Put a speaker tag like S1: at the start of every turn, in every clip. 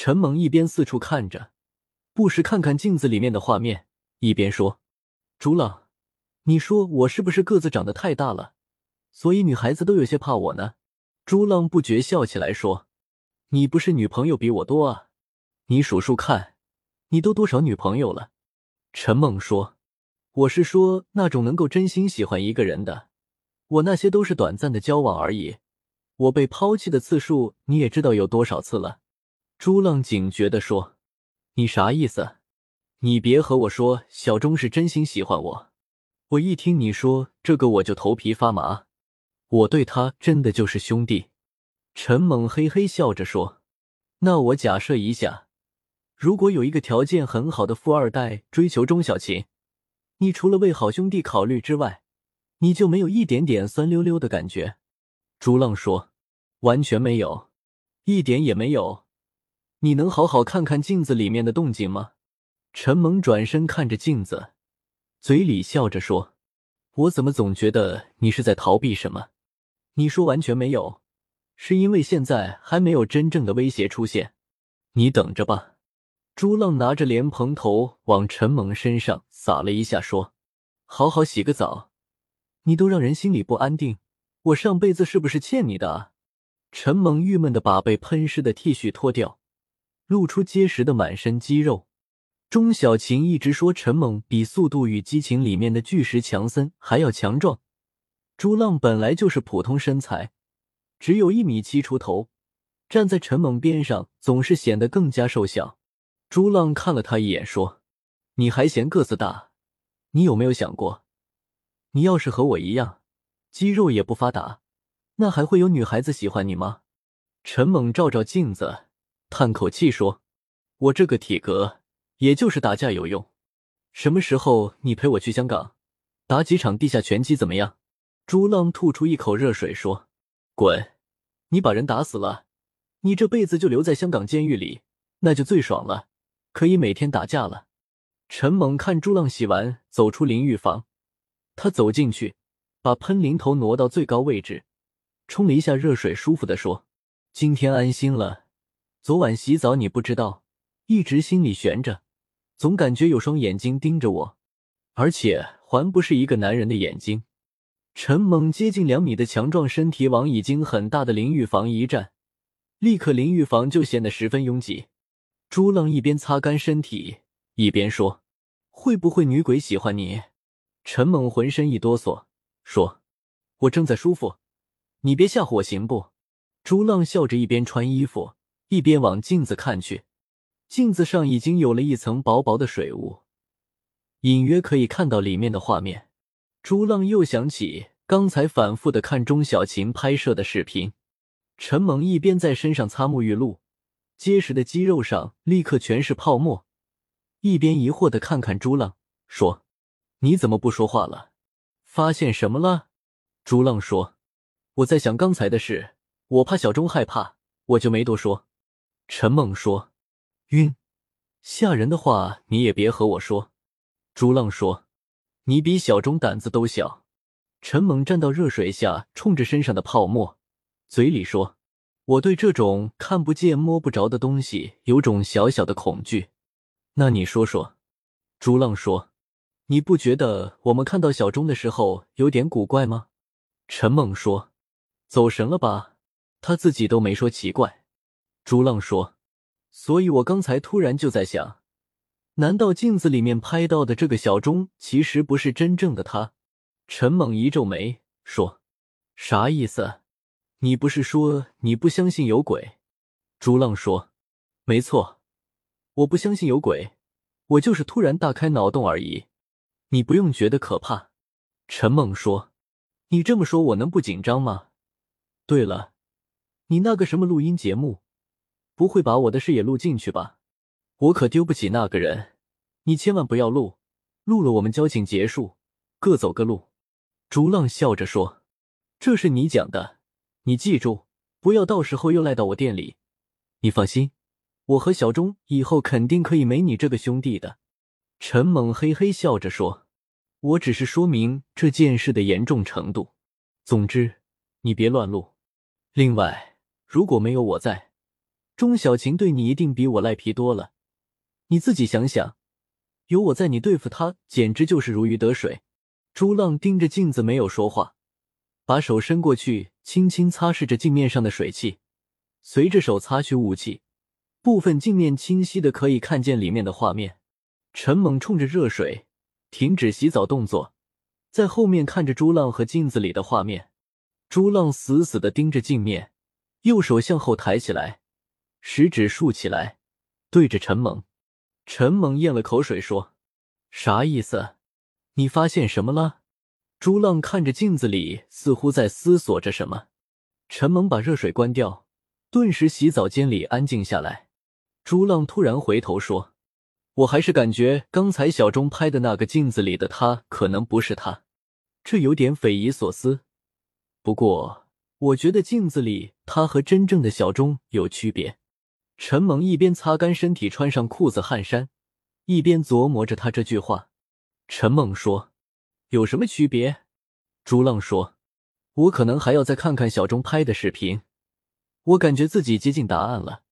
S1: 陈猛一边四处看着，不时看看镜子里面的画面，一边说：“朱浪，你说我是不是个子长得太大了，所以女孩子都有些怕我呢？”朱浪不觉笑起来说：“你不是女朋友比我多啊？你数数看，你都多少女朋友了？”陈猛说：“我是说那种能够真心喜欢一个人的，我那些都是短暂的交往而已。我被抛弃的次数你也知道有多少次了。”朱浪警觉的说：“你啥意思？你别和我说小钟是真心喜欢我，我一听你说这个我就头皮发麻。我对他真的就是兄弟。”陈猛嘿嘿笑着说：“那我假设一下。”如果有一个条件很好的富二代追求钟小琴，你除了为好兄弟考虑之外，你就没有一点点酸溜溜的感觉？朱浪说：“完全没有，一点也没有。你能好好看看镜子里面的动静吗？”陈萌转身看着镜子，嘴里笑着说：“我怎么总觉得你是在逃避什么？你说完全没有，是因为现在还没有真正的威胁出现，你等着吧。”朱浪拿着莲蓬头往陈猛身上洒了一下，说：“好好洗个澡，你都让人心里不安定。我上辈子是不是欠你的？”陈猛郁闷的把被喷湿的 T 恤脱掉，露出结实的满身肌肉。钟小琴一直说陈猛比《速度与激情》里面的巨石强森还要强壮。朱浪本来就是普通身材，只有一米七出头，站在陈猛边上总是显得更加瘦小。朱浪看了他一眼，说：“你还嫌个子大？你有没有想过，你要是和我一样，肌肉也不发达，那还会有女孩子喜欢你吗？”陈猛照照镜子，叹口气说：“我这个体格，也就是打架有用。什么时候你陪我去香港，打几场地下拳击怎么样？”朱浪吐出一口热水说：“滚！你把人打死了，你这辈子就留在香港监狱里，那就最爽了。”可以每天打架了。陈猛看朱浪洗完，走出淋浴房，他走进去，把喷淋头挪到最高位置，冲了一下热水，舒服的说：“今天安心了。昨晚洗澡你不知道，一直心里悬着，总感觉有双眼睛盯着我，而且还不是一个男人的眼睛。”陈猛接近两米的强壮身体往已经很大的淋浴房一站，立刻淋浴房就显得十分拥挤。朱浪一边擦干身体，一边说：“会不会女鬼喜欢你？”陈猛浑身一哆嗦，说：“我正在舒服，你别吓唬我行不？”朱浪笑着，一边穿衣服，一边往镜子看去。镜子上已经有了一层薄薄的水雾，隐约可以看到里面的画面。朱浪又想起刚才反复的看钟小琴拍摄的视频。陈猛一边在身上擦沐浴露。结实的肌肉上立刻全是泡沫，一边疑惑的看看朱浪，说：“你怎么不说话了？发现什么了？”朱浪说：“我在想刚才的事，我怕小钟害怕，我就没多说。”陈猛说：“晕，吓人的话你也别和我说。”朱浪说：“你比小钟胆子都小。”陈猛站到热水下，冲着身上的泡沫，嘴里说。我对这种看不见摸不着的东西有种小小的恐惧。那你说说，朱浪说，你不觉得我们看到小钟的时候有点古怪吗？陈猛说，走神了吧？他自己都没说奇怪。朱浪说，所以我刚才突然就在想，难道镜子里面拍到的这个小钟其实不是真正的他？陈猛一皱眉说，啥意思？你不是说你不相信有鬼？朱浪说：“没错，我不相信有鬼，我就是突然大开脑洞而已。你不用觉得可怕。”陈猛说：“你这么说，我能不紧张吗？对了，你那个什么录音节目，不会把我的事也录进去吧？我可丢不起那个人，你千万不要录，录了我们交情结束，各走各路。”朱浪笑着说：“这是你讲的。”你记住，不要到时候又赖到我店里。你放心，我和小钟以后肯定可以没你这个兄弟的。陈猛嘿嘿笑着说：“我只是说明这件事的严重程度。总之，你别乱录。另外，如果没有我在，钟小琴对你一定比我赖皮多了。你自己想想，有我在，你对付她简直就是如鱼得水。朱浪盯着镜子没有说话，把手伸过去，轻轻擦拭着镜面上的水汽。随着手擦去雾气，部分镜面清晰的可以看见里面的画面。陈猛冲着热水停止洗澡动作，在后面看着朱浪和镜子里的画面。朱浪死死的盯着镜面，右手向后抬起来，食指竖起来，对着陈猛。陈猛咽了口水说：“啥意思？你发现什么了？”朱浪看着镜子里，似乎在思索着什么。陈猛把热水关掉，顿时洗澡间里安静下来。朱浪突然回头说：“我还是感觉刚才小钟拍的那个镜子里的他可能不是他，这有点匪夷所思。不过，我觉得镜子里他和真正的小钟有区别。”陈猛一边擦干身体，穿上裤子汗衫，一边琢磨着他这句话。陈猛说：“有什么区别？”朱浪说：“我可能还要再看看小钟拍的视频。我感觉自己接近答案了，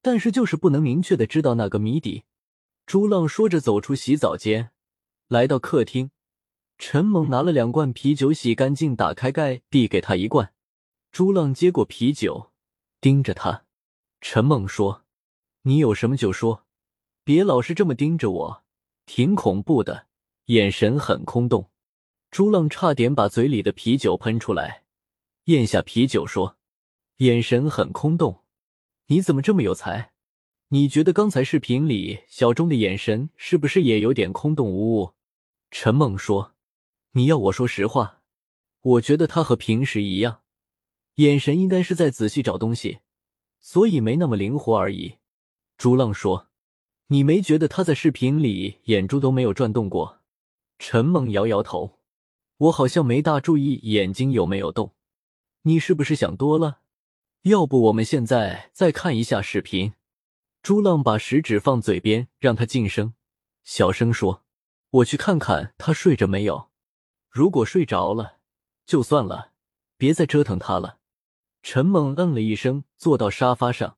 S1: 但是就是不能明确的知道那个谜底。”朱浪说着，走出洗澡间，来到客厅。陈猛拿了两罐啤酒，洗干净，打开盖，递给他一罐。朱浪接过啤酒，盯着他。陈梦说：“你有什么就说，别老是这么盯着我，挺恐怖的，眼神很空洞。”朱浪差点把嘴里的啤酒喷出来，咽下啤酒说：“眼神很空洞，你怎么这么有才？你觉得刚才视频里小钟的眼神是不是也有点空洞无物？”陈梦说：“你要我说实话，我觉得他和平时一样，眼神应该是在仔细找东西。”所以没那么灵活而已，朱浪说：“你没觉得他在视频里眼珠都没有转动过？”陈猛摇摇头：“我好像没大注意眼睛有没有动。你是不是想多了？要不我们现在再看一下视频？”朱浪把食指放嘴边，让他静声，小声说：“我去看看他睡着没有。如果睡着了，就算了，别再折腾他了。”陈猛嗯了一声，坐到沙发上，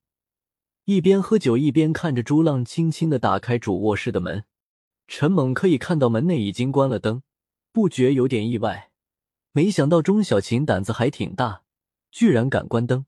S1: 一边喝酒一边看着朱浪轻轻的打开主卧室的门。陈猛可以看到门内已经关了灯，不觉有点意外，没想到钟小琴胆子还挺大，居然敢关灯。